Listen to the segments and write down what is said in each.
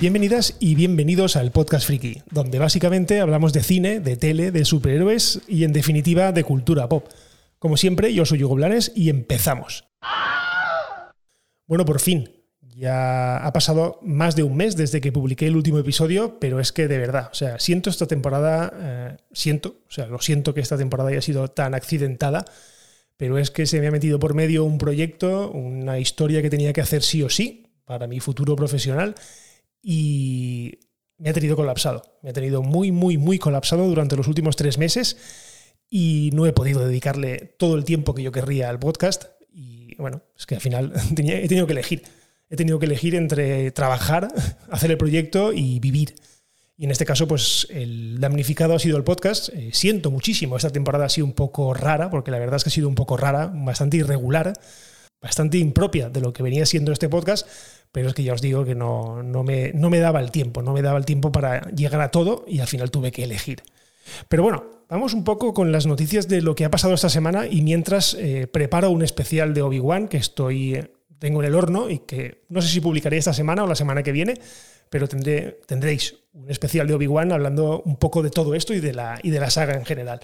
Bienvenidas y bienvenidos al Podcast Friki, donde básicamente hablamos de cine, de tele, de superhéroes y en definitiva de cultura pop. Como siempre, yo soy Hugo Blanes y empezamos. Bueno, por fin, ya ha pasado más de un mes desde que publiqué el último episodio, pero es que de verdad, o sea, siento esta temporada, eh, siento, o sea, lo siento que esta temporada haya sido tan accidentada, pero es que se me ha metido por medio un proyecto, una historia que tenía que hacer sí o sí para mi futuro profesional y me ha tenido colapsado, me ha tenido muy, muy, muy colapsado durante los últimos tres meses y no he podido dedicarle todo el tiempo que yo querría al podcast y bueno, es que al final he tenido que elegir he tenido que elegir entre trabajar, hacer el proyecto y vivir. Y en este caso, pues el damnificado ha sido el podcast. Eh, siento muchísimo, esta temporada ha sido un poco rara, porque la verdad es que ha sido un poco rara, bastante irregular, bastante impropia de lo que venía siendo este podcast, pero es que ya os digo que no, no, me, no me daba el tiempo, no me daba el tiempo para llegar a todo y al final tuve que elegir. Pero bueno, vamos un poco con las noticias de lo que ha pasado esta semana y mientras eh, preparo un especial de Obi-Wan que estoy tengo en el horno y que no sé si publicaré esta semana o la semana que viene, pero tendré, tendréis un especial de Obi-Wan hablando un poco de todo esto y de, la, y de la saga en general.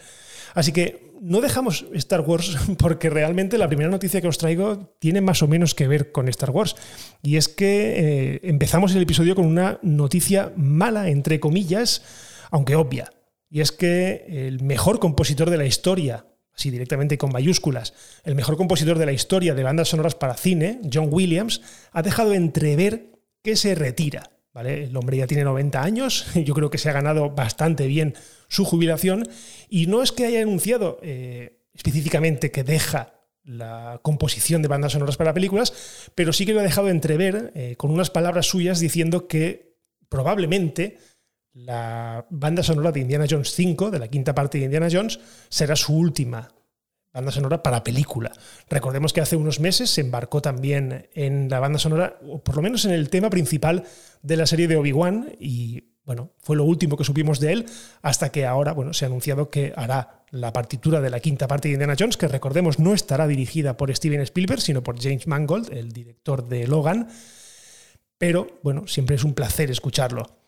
Así que no dejamos Star Wars porque realmente la primera noticia que os traigo tiene más o menos que ver con Star Wars. Y es que eh, empezamos el episodio con una noticia mala, entre comillas, aunque obvia. Y es que el mejor compositor de la historia así directamente con mayúsculas, el mejor compositor de la historia de bandas sonoras para cine, John Williams, ha dejado entrever que se retira. El hombre ya tiene 90 años, yo creo que se ha ganado bastante bien su jubilación y no es que haya anunciado eh, específicamente que deja la composición de bandas sonoras para películas, pero sí que lo ha dejado entrever eh, con unas palabras suyas diciendo que probablemente la banda sonora de Indiana Jones 5, de la quinta parte de Indiana Jones, será su última banda sonora para película. Recordemos que hace unos meses se embarcó también en la banda sonora, o por lo menos en el tema principal de la serie de Obi-Wan, y bueno, fue lo último que supimos de él, hasta que ahora bueno, se ha anunciado que hará la partitura de la quinta parte de Indiana Jones, que recordemos no estará dirigida por Steven Spielberg, sino por James Mangold, el director de Logan. Pero bueno, siempre es un placer escucharlo.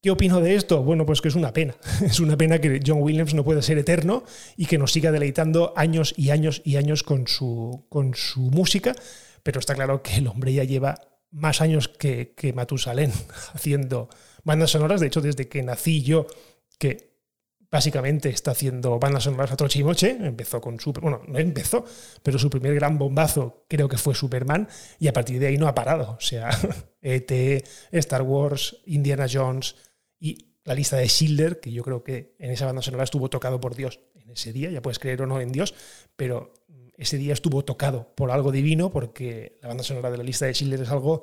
¿Qué opino de esto? Bueno, pues que es una pena. Es una pena que John Williams no pueda ser eterno y que nos siga deleitando años y años y años con su, con su música, pero está claro que el hombre ya lleva más años que, que Matusalén haciendo bandas sonoras. De hecho, desde que nací yo, que básicamente está haciendo bandas sonoras a troche y moche. Empezó con Super, bueno, no empezó, pero su primer gran bombazo creo que fue Superman y a partir de ahí no ha parado. O sea, ET, Star Wars, Indiana Jones, y la lista de Schindler, que yo creo que en esa banda sonora estuvo tocado por Dios en ese día, ya puedes creer o no en Dios, pero ese día estuvo tocado por algo divino porque la banda sonora de la lista de Schindler es algo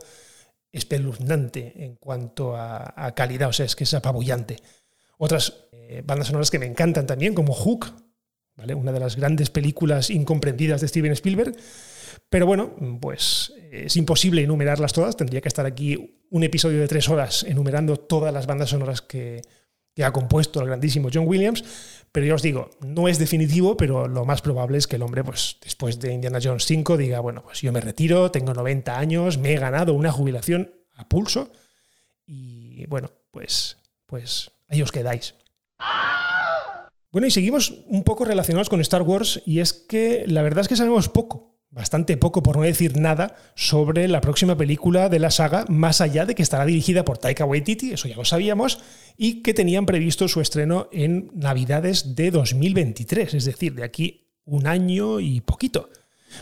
espeluznante en cuanto a, calidad, o sea, es que es apabullante. Otras eh, bandas sonoras que me encantan también, como Hook, ¿vale? una de las grandes películas incomprendidas de Steven Spielberg, pero bueno, pues es imposible enumerarlas todas. Tendría que estar aquí un episodio de tres horas enumerando todas las bandas sonoras que, ha compuesto el grandísimo John Williams. Pero ya os digo, no es definitivo, pero lo más probable es que el hombre, pues después de Indiana Jones 5, diga, bueno, pues yo me retiro, tengo 90 años, me he ganado una jubilación a pulso. Y bueno, pues, pues ahí os quedáis. Bueno, y seguimos un poco relacionados con Star Wars, y es que la verdad es que sabemos poco bastante poco, por no decir nada, sobre la próxima película de la saga, más allá de que estará dirigida por Taika Waititi, eso ya lo sabíamos, y que tenían previsto su estreno en Navidades de 2023, es decir, de aquí un año y poquito.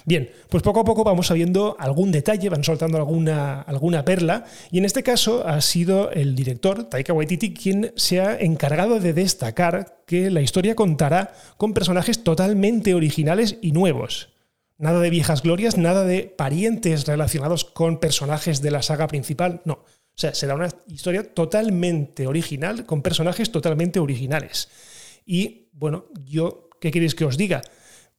Bien, pues poco a poco vamos sabiendo algún detalle, van soltando alguna, alguna perla, y en este caso ha sido el director, Taika Waititi, quien se ha encargado de destacar que la historia contará con personajes totalmente originales y nuevos. Nada de viejas glorias, nada de parientes relacionados con personajes de la saga principal, no. O sea, será una historia totalmente original, con personajes totalmente originales. Y bueno, yo, ¿qué queréis que os diga?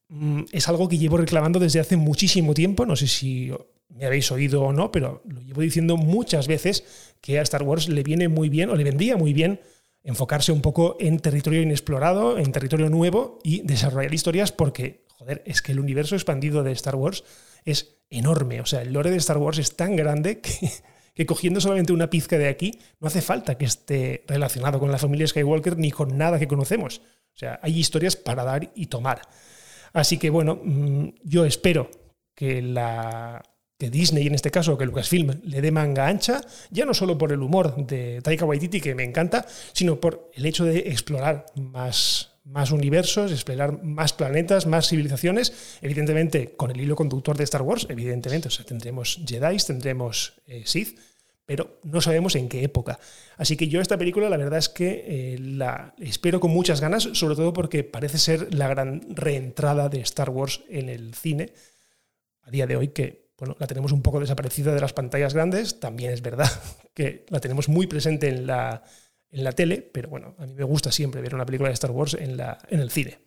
Mm, es algo que llevo reclamando desde hace muchísimo tiempo, no sé si me habéis oído o no, pero lo llevo diciendo muchas veces que a Star Wars le viene muy bien, o le vendría muy bien, enfocarse un poco en territorio inexplorado, en territorio nuevo y desarrollar historias porque es que el universo expandido de Star Wars es enorme. O sea, el lore de Star Wars es tan grande que, que cogiendo solamente una pizca de aquí, no hace falta que esté relacionado con la familia Skywalker ni con nada que conocemos. O sea, hay historias para dar y tomar. Así que bueno, mm, yo espero que la que Disney en este caso, que Lucasfilm le dé manga ancha, ya no solo por el humor de Taika Waititi, que me encanta, sino por el hecho de explorar más, más universos, explorar más planetas, más civilizaciones, evidentemente con el hilo conductor de Star Wars, evidentemente, o sea, tendremos Jedi, tendremos eh, Sith, pero no sabemos en qué época. Así que yo esta película la verdad es que eh, la espero con muchas ganas, sobre todo porque parece ser la gran reentrada de Star Wars en el cine a día de hoy que bueno, la tenemos un poco desaparecida de las pantallas grandes, también es verdad que la tenemos muy presente en la, en la tele, pero bueno, a mí me gusta siempre ver una película de Star Wars en, la, en el cine.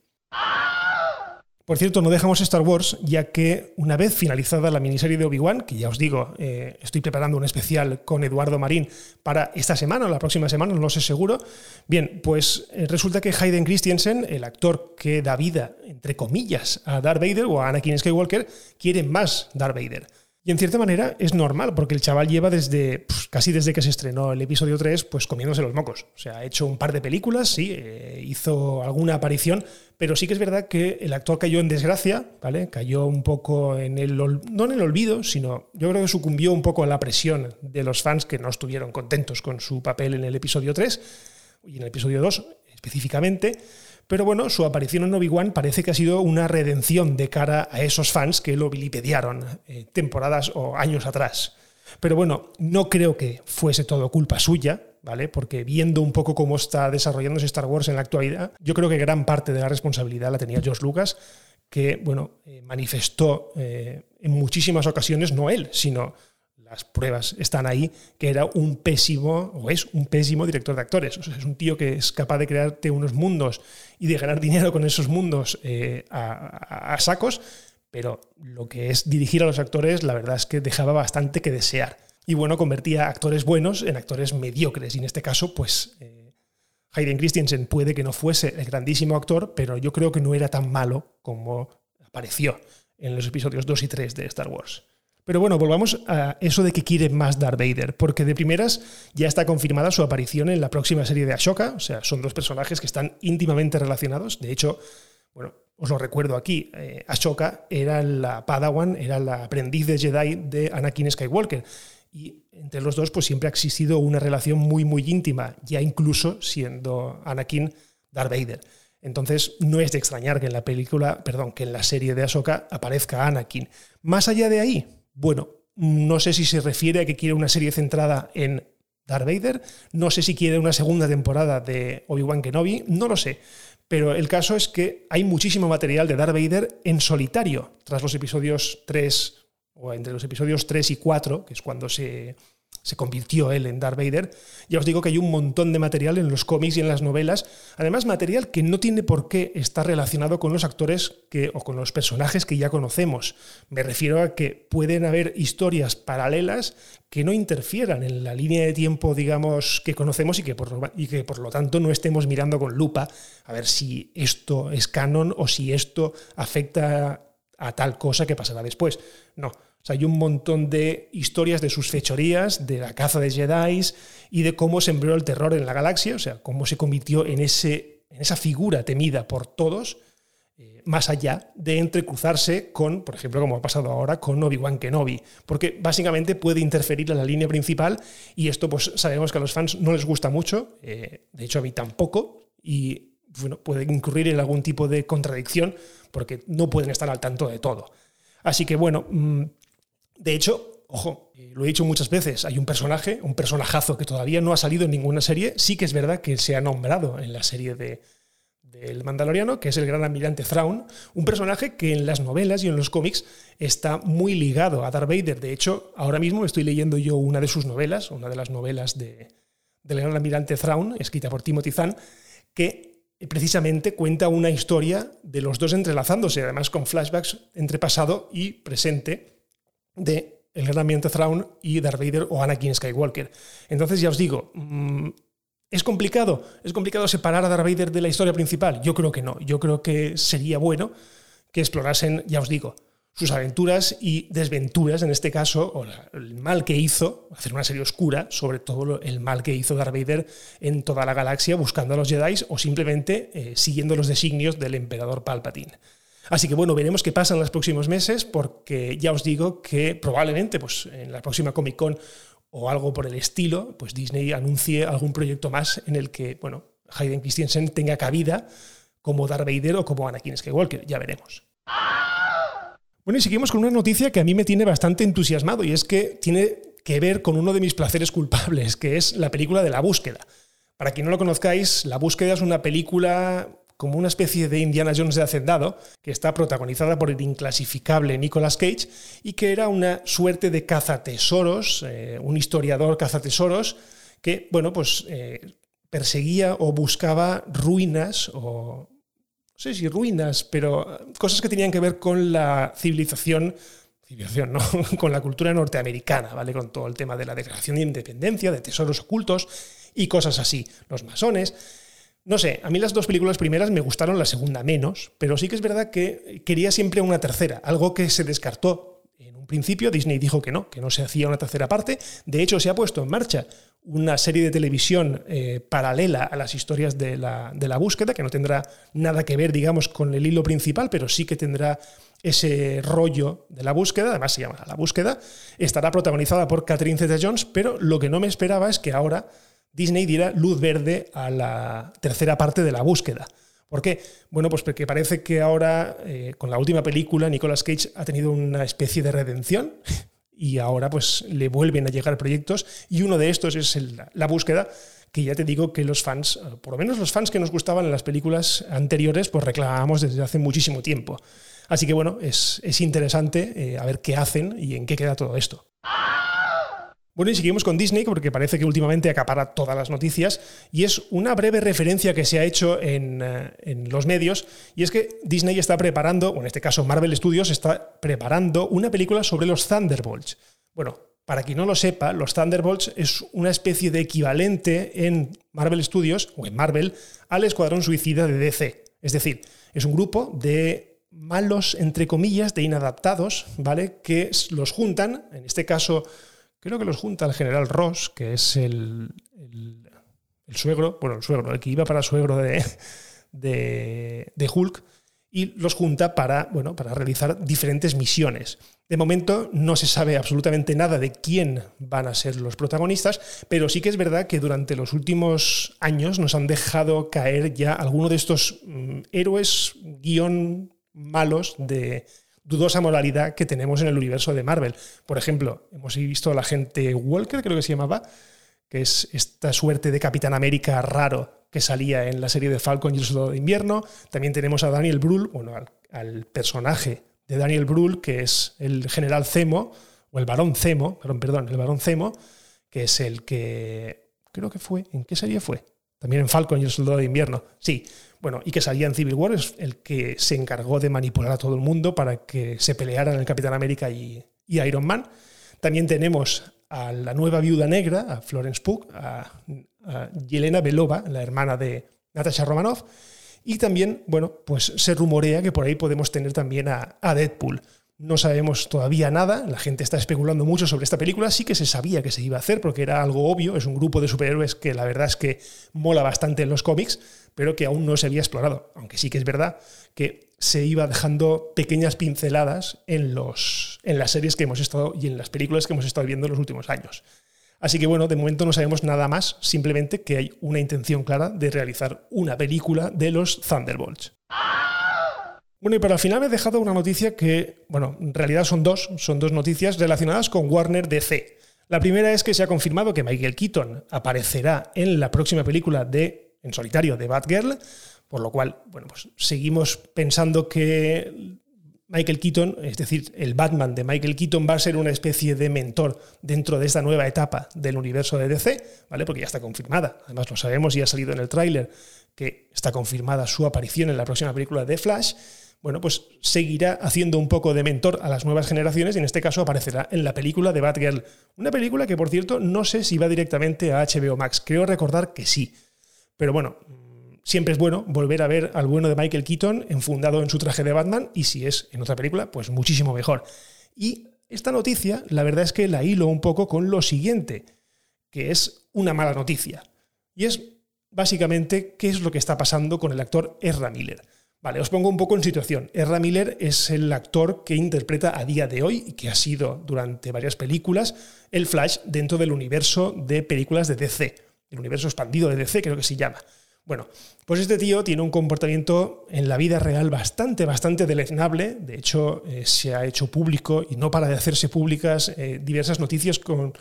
Por cierto, no dejamos Star Wars, ya que una vez finalizada la miniserie de Obi-Wan, que ya os digo, eh, estoy preparando un especial con Eduardo Marín para esta semana o la próxima semana, no lo sé seguro. Bien, pues eh, resulta que Hayden Christensen, el actor que da vida, entre comillas, a Darth Vader o a Anakin Skywalker, quiere más Darth Vader. Y en cierta manera es normal, porque el chaval lleva desde casi desde que se estrenó el episodio 3, pues comiéndose los mocos. O sea, ha hecho un par de películas, sí, eh, hizo alguna aparición, pero sí que es verdad que el actor cayó en desgracia, ¿vale? Cayó un poco en el, no en el olvido, sino yo creo que sucumbió un poco a la presión de los fans que no estuvieron contentos con su papel en el episodio 3 y en el episodio 2 específicamente. Pero bueno, su aparición en Obi-Wan parece que ha sido una redención de cara a esos fans que lo vilipediaron eh, temporadas o años atrás. Pero bueno, no creo que fuese todo culpa suya, ¿vale? Porque viendo un poco cómo está desarrollándose Star Wars en la actualidad, yo creo que gran parte de la responsabilidad la tenía George Lucas, que, bueno, eh, manifestó eh, en muchísimas ocasiones, no él, sino las pruebas están ahí, que era un pésimo, o es un pésimo director de actores. Es un tío que es capaz de crearte unos mundos y de ganar dinero con esos mundos eh, a, sacos, pero lo que es dirigir a los actores, la verdad es que dejaba bastante que desear. Y bueno, convertía actores buenos en actores mediocres. Y en este caso, pues eh, Hayden Christensen puede que no fuese el grandísimo actor, pero yo creo que no era tan malo como apareció en los episodios 2 y 3 de Star Wars. Pero bueno, volvamos a eso de que quiere más Darth Vader, porque de primeras ya está confirmada su aparición en la próxima serie de Ashoka, o sea, son dos personajes que están íntimamente relacionados. De hecho, bueno, os lo recuerdo aquí, eh, Ashoka era la Padawan, era la aprendiz de Jedi de Anakin Skywalker. Y entre los dos pues siempre ha existido una relación muy, muy íntima, ya incluso siendo Anakin Darth Vader. Entonces, no es de extrañar que en la película, perdón, que en la serie de Ahsoka aparezca Anakin. Más allá de ahí, bueno, no sé si se refiere a que quiere una serie centrada en Darth Vader, no sé si quiere una segunda temporada de Obi-Wan Kenobi, no lo sé. Pero el caso es que hay muchísimo material de Darth Vader en solitario, tras los episodios 3, o entre los episodios 3 y 4, que es cuando se se convirtió él en Darth Vader. Ya os digo que hay un montón de material en los cómics y en las novelas, además material que no tiene por qué estar relacionado con los actores que, o con los personajes que ya conocemos. Me refiero a que pueden haber historias paralelas que no interfieran en la línea de tiempo, digamos, que conocemos y que por, y que por lo tanto no estemos mirando con lupa a ver si esto es canon o si esto afecta a tal cosa que pasará después. No, hay un montón de historias de sus fechorías, de la caza de Jedi y de cómo sembró el terror en la galaxia, o sea, cómo se convirtió en, ese, en esa figura temida por todos, eh, más allá de entrecruzarse con, por ejemplo, como ha pasado ahora con Obi-Wan Kenobi, porque básicamente puede interferir en la línea principal y esto pues sabemos que a los fans no les gusta mucho, eh, de hecho a mí tampoco, y bueno, puede incurrir en algún tipo de contradicción porque no pueden estar al tanto de todo. Así que bueno, mm, de hecho, ojo, eh, lo he dicho muchas veces, hay un personaje, un personajazo que todavía no ha salido en ninguna serie, sí que es verdad que se ha nombrado en la serie de del Mandaloriano, que es el gran almirante Thrawn, un personaje que en las novelas y en los cómics está muy ligado a Darth Vader. De hecho, ahora mismo estoy leyendo yo una de sus novelas, una de las novelas de, del gran almirante Thrawn, escrita por Timothy Zahn, que precisamente cuenta una historia de los dos entrelazándose, además con flashbacks entre pasado y presente de el gran ambiente Thrawn y Darth Vader o Anakin Skywalker. Entonces ya os digo, mm, ¿es complicado? ¿Es complicado separar a Darth Vader de la historia principal? Yo creo que no. Yo creo que sería bueno que explorasen, ya os digo, sus aventuras y desventuras, en este caso, o el mal que hizo, hacer una serie oscura sobre todo el mal que hizo Darth Vader en toda la galaxia buscando a los Jedi o simplemente eh, siguiendo los designios del emperador Palpatine. Así que bueno, veremos qué pasa en los próximos meses, porque ya os digo que probablemente pues, en la próxima Comic Con o algo por el estilo, pues Disney anuncie algún proyecto más en el que, bueno, Hayden Christensen tenga cabida como Darth Vader o como Anakin Skywalker, ya veremos. Bueno, y seguimos con una noticia que a mí me tiene bastante entusiasmado y es que tiene que ver con uno de mis placeres culpables, que es la película de La Búsqueda. Para quien no lo conozcáis, La Búsqueda es una película como una especie de Indiana Jones de Hacendado, que está protagonizada por el inclasificable Nicolas Cage y que era una suerte de cazatesoros, eh, un historiador cazatesoros que, bueno, pues eh, perseguía o buscaba ruinas o no sé si ruinas, pero cosas que tenían que ver con la civilización, civilización, ¿no? con la cultura norteamericana, ¿vale? Con todo el tema de la declaración de independencia, de tesoros ocultos y cosas así. Los masones. No sé, a mí las dos películas primeras me gustaron, la segunda menos, pero sí que es verdad que quería siempre una tercera, algo que se descartó. En un principio Disney dijo que no, que no se hacía una tercera parte. De hecho, se ha puesto en marcha una serie de televisión eh, paralela a las historias de la, de la, búsqueda, que no tendrá nada que ver, digamos, con el hilo principal, pero sí que tendrá ese rollo de la búsqueda, además se llama La búsqueda, estará protagonizada por Catherine Zeta-Jones, pero lo que no me esperaba es que ahora Disney diera luz verde a la tercera parte de la búsqueda. ¿Por qué? Bueno, pues porque parece que ahora, eh, con la última película, Nicolas Cage ha tenido una especie de redención y ahora pues le vuelven a llegar proyectos y uno de estos es la búsqueda que ya te digo que los fans, eh, por lo menos los fans que nos gustaban en las películas anteriores, pues reclamábamos desde hace muchísimo tiempo. Así que bueno, es, interesante eh, a ver qué hacen y en qué queda todo esto. Bueno, y seguimos con Disney, porque parece que últimamente acapara todas las noticias, y es una breve referencia que se ha hecho en, eh, en, los medios, y es que Disney está preparando, o en este caso Marvel Studios está preparando una película sobre los Thunderbolts. Bueno, para quien no lo sepa, los Thunderbolts es una especie de equivalente en Marvel Studios, o en Marvel, al Escuadrón Suicida de DC. Es decir, es un grupo de malos, entre comillas, de inadaptados, ¿vale? Que los juntan, en este caso Creo que los junta el general Ross, que es el, el, suegro, bueno, el suegro, el que iba para suegro de, de, Hulk, y los junta para, bueno, para realizar diferentes misiones. De momento no se sabe absolutamente nada de quién van a ser los protagonistas, pero sí que es verdad que durante los últimos años nos han dejado caer ya algunos de estos mm, héroes guion malos de, dudosa moralidad que tenemos en el universo de Marvel. Por ejemplo, hemos visto a la gente Walker, creo que se llamaba, que es esta suerte de Capitán América raro que salía en la serie de Falcon y el Soldado de Invierno. También tenemos a Daniel Brühl, bueno, al, personaje de Daniel Brühl, que es el general Zemo, o el varón Zemo, perdón, perdón, el varón Zemo, que es el que creo que fue, ¿en qué serie fue? También en Falcon y el Soldado de Invierno. Sí, bueno, y que salía en Civil War, es el que se encargó de manipular a todo el mundo para que se pelearan el Capitán América y, Iron Man. También tenemos a la nueva viuda negra, a Florence Pugh, a, Yelena Belova, la hermana de Natasha Romanoff. Y también, bueno, pues se rumorea que por ahí podemos tener también a, a Deadpool. No sabemos todavía nada, la gente está especulando mucho sobre esta película, sí que se sabía que se iba a hacer porque era algo obvio, es un grupo de superhéroes que la verdad es que mola bastante en los cómics, pero que aún no se había explorado, aunque sí que es verdad que se iba dejando pequeñas pinceladas en, los, en las series que hemos estado y en las películas que hemos estado viendo en los últimos años. Así que bueno, de momento no sabemos nada más, simplemente que hay una intención clara de realizar una película de los Thunderbolts. Bueno, y para el final me he dejado una noticia que, bueno, en realidad son dos, son dos noticias relacionadas con Warner DC. La primera es que se ha confirmado que Michael Keaton aparecerá en la próxima película de en solitario de Batgirl, por lo cual, bueno, pues seguimos pensando que Michael Keaton, es decir, el Batman de Michael Keaton va a ser una especie de mentor dentro de esta nueva etapa del universo de DC, ¿vale? Porque ya está confirmada. Además lo sabemos y ha salido en el tráiler que está confirmada su aparición en la próxima película de Flash bueno, pues seguirá haciendo un poco de mentor a las nuevas generaciones y en este caso aparecerá en la película de Batgirl. Una película que, por cierto, no sé si va directamente a HBO Max. Creo recordar que sí. Pero bueno, siempre es bueno volver a ver al bueno de Michael Keaton enfundado en su traje de Batman y si es en otra película, pues muchísimo mejor. Y esta noticia, la verdad es que la hilo un poco con lo siguiente, que es una mala noticia. Y es básicamente qué es lo que está pasando con el actor Ezra Miller. Vale, os pongo un poco en situación. Ezra Miller es el actor que interpreta a día de hoy y que ha sido durante varias películas el Flash dentro del universo de películas de DC, el universo expandido de DC creo que se llama. Bueno, pues este tío tiene un comportamiento en la vida real bastante, bastante deleznable. De hecho, eh, se ha hecho público y no para de hacerse públicas eh, diversas noticias con,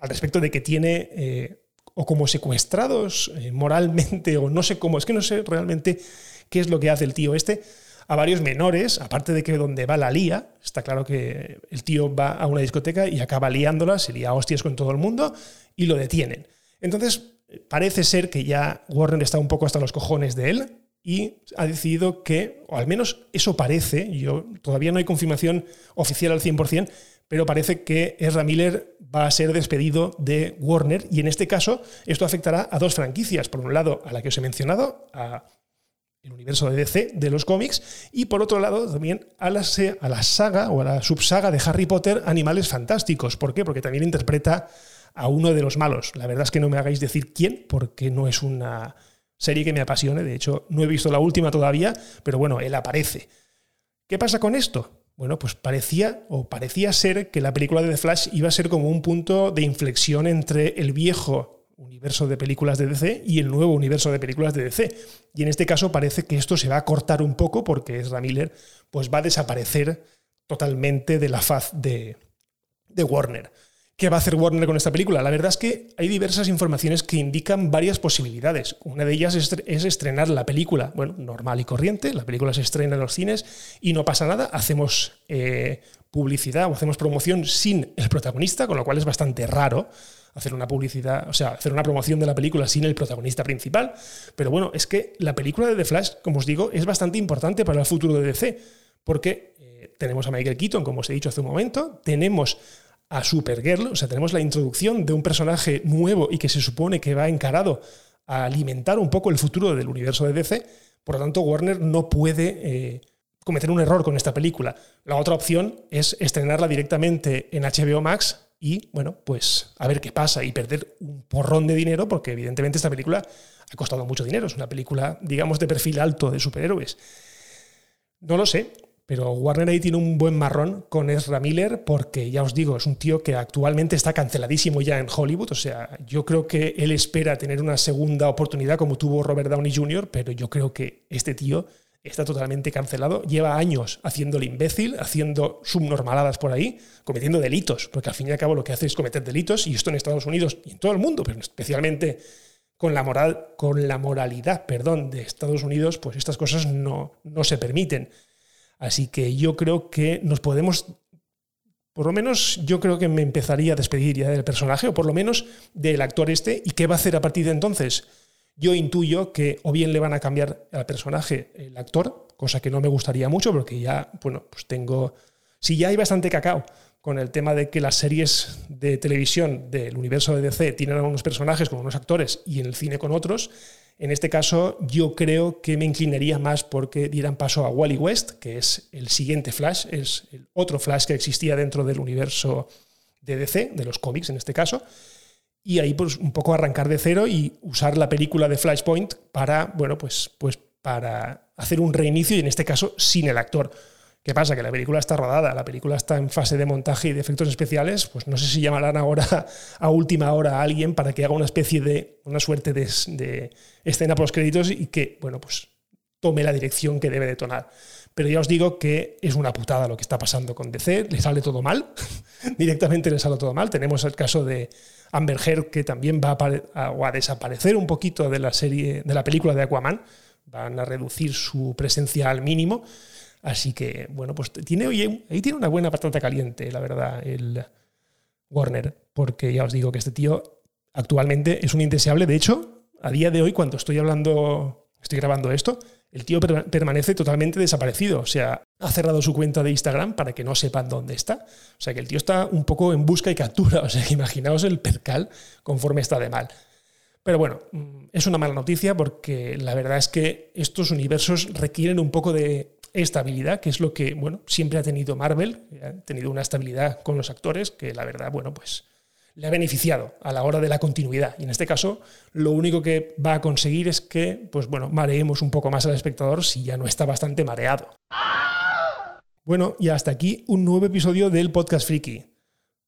al respecto de que tiene eh, o como secuestrados moralmente o no sé cómo, es que no sé realmente qué es lo que hace el tío este a varios menores, aparte de que donde va la lía, está claro que el tío va a una discoteca y acaba liándola, se lía hostias con todo el mundo y lo detienen. Entonces, parece ser que ya Warner está un poco hasta los cojones de él y ha decidido que, o al menos eso parece, yo todavía no hay confirmación oficial al 100%, pero parece que Ezra Miller va a ser despedido de Warner y en este caso esto afectará a dos franquicias. Por un lado, a la que os he mencionado, a el universo de DC de los cómics y por otro lado también a la, a la saga o a la subsaga de Harry Potter Animales Fantásticos. ¿Por qué? Porque también interpreta a uno de los malos. La verdad es que no me hagáis decir quién, porque no es una serie que me apasione. De hecho, no he visto la última todavía, pero bueno, él aparece. ¿Qué pasa con esto? Bueno, pues parecía o parecía ser que la película de The Flash iba a ser como un punto de inflexión entre el viejo universo de películas de DC y el nuevo universo de películas de DC. Y en este caso parece que esto se va a cortar un poco porque Ezra Miller pues va a desaparecer totalmente de la faz de, de Warner. ¿Qué va a hacer Warner con esta película? La verdad es que hay diversas informaciones que indican varias posibilidades. Una de ellas es, estrenar la película, bueno, normal y corriente, la película se estrena en los cines y no pasa nada, hacemos eh, publicidad o hacemos promoción sin el protagonista, con lo cual es bastante raro hacer una publicidad, o sea, hacer una promoción de la película sin el protagonista principal. Pero bueno, es que la película de The Flash, como os digo, es bastante importante para el futuro de DC, porque eh, tenemos a Michael Keaton, como os he dicho hace un momento, tenemos a Supergirl, o sea, tenemos la introducción de un personaje nuevo y que se supone que va encarado a alimentar un poco el futuro del universo de DC, por lo tanto Warner no puede eh, cometer un error con esta película. La otra opción es estrenarla directamente en HBO Max y, bueno, pues a ver qué pasa y perder un porrón de dinero, porque evidentemente esta película ha costado mucho dinero, es una película, digamos, de perfil alto de superhéroes. No lo sé, pero Warner ahí tiene un buen marrón con Ezra Miller porque, ya os digo, es un tío que actualmente está canceladísimo ya en Hollywood. O sea, yo creo que él espera tener una segunda oportunidad como tuvo Robert Downey Jr., pero yo creo que este tío está totalmente cancelado. Lleva años haciendo el imbécil, haciendo subnormaladas por ahí, cometiendo delitos, porque al fin y al cabo lo que hace es cometer delitos, y esto en Estados Unidos y en todo el mundo, pero especialmente con la moral, con la moralidad, perdón, de Estados Unidos, pues estas cosas no, no se permiten. Así que yo creo que nos podemos, por lo menos yo creo que me empezaría a despedir ya del personaje, o por lo menos del actor este, y qué va a hacer a partir de entonces. Yo intuyo que o bien le van a cambiar al personaje el actor, cosa que no me gustaría mucho, porque ya, bueno, pues tengo, si ya hay bastante cacao con el tema de que las series de televisión del universo de DC tienen a unos personajes con unos actores y en el cine con otros, en este caso, yo creo que me inclinaría más porque dieran paso a Wally West, que es el siguiente Flash, es el otro Flash que existía dentro del universo de DC, de los cómics en este caso, y ahí pues un poco arrancar de cero y usar la película de Flashpoint para, bueno, pues, pues para hacer un reinicio y en este caso sin el actor. ¿Qué pasa? Que la película está rodada, la película está en fase de montaje y de efectos especiales, pues no sé si llamarán ahora a última hora a alguien para que haga una especie de, una suerte de, escena los créditos y que, bueno, pues tome la dirección que debe de tomar. Pero ya os digo que es una putada lo que está pasando con DC, le sale todo mal, directamente le sale todo mal. Tenemos el caso de Amber Heard, que también va a, desaparecer un poquito de la serie, de la película de Aquaman, van a reducir su presencia al mínimo. Así que, bueno, pues tiene, ahí tiene una buena patata caliente, la verdad, el Warner, porque ya os digo que este tío actualmente es un indeseable. De hecho, a día de hoy, cuando estoy hablando, estoy grabando esto, el tío permanece totalmente desaparecido. O sea, ha cerrado su cuenta de Instagram para que no sepan dónde está. O sea, que el tío está un poco en busca y captura. O sea, imaginaos el percal conforme está de mal. Pero bueno, mm, es una mala noticia porque la verdad es que estos universos requieren un poco de estabilidad, que es lo que, bueno, siempre ha tenido Marvel, ha tenido una estabilidad con los actores que la verdad, bueno, pues le ha beneficiado a la hora de la continuidad. Y en este caso, lo único que va a conseguir es que, pues bueno, mareemos un poco más al espectador si ya no está bastante mareado. Bueno, y hasta aquí un nuevo episodio del Podcast Friki.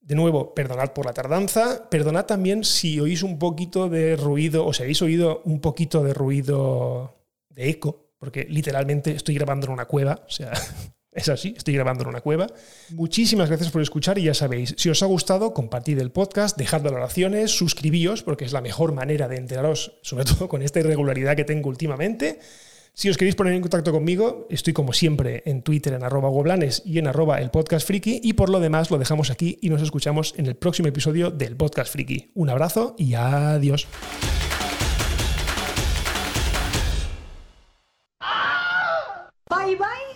De nuevo, perdonad por la tardanza, perdonad también si oís un poquito de ruido, o si habéis oído un poquito de ruido de eco, porque literalmente estoy grabando en una cueva, o sea, es así, estoy grabando en una cueva. Muchísimas gracias por escuchar y ya sabéis, si os ha gustado, compartid el podcast, dejad valoraciones, suscribíos, porque es la mejor manera de enteraros, sobre todo con esta irregularidad que tengo últimamente. Si os queréis poner en contacto conmigo, estoy como siempre en Twitter en arroba goblanes y en arroba el podcast friki y por lo demás lo dejamos aquí y nos escuchamos en el próximo episodio del podcast friki. Un abrazo y adiós. Bye bye,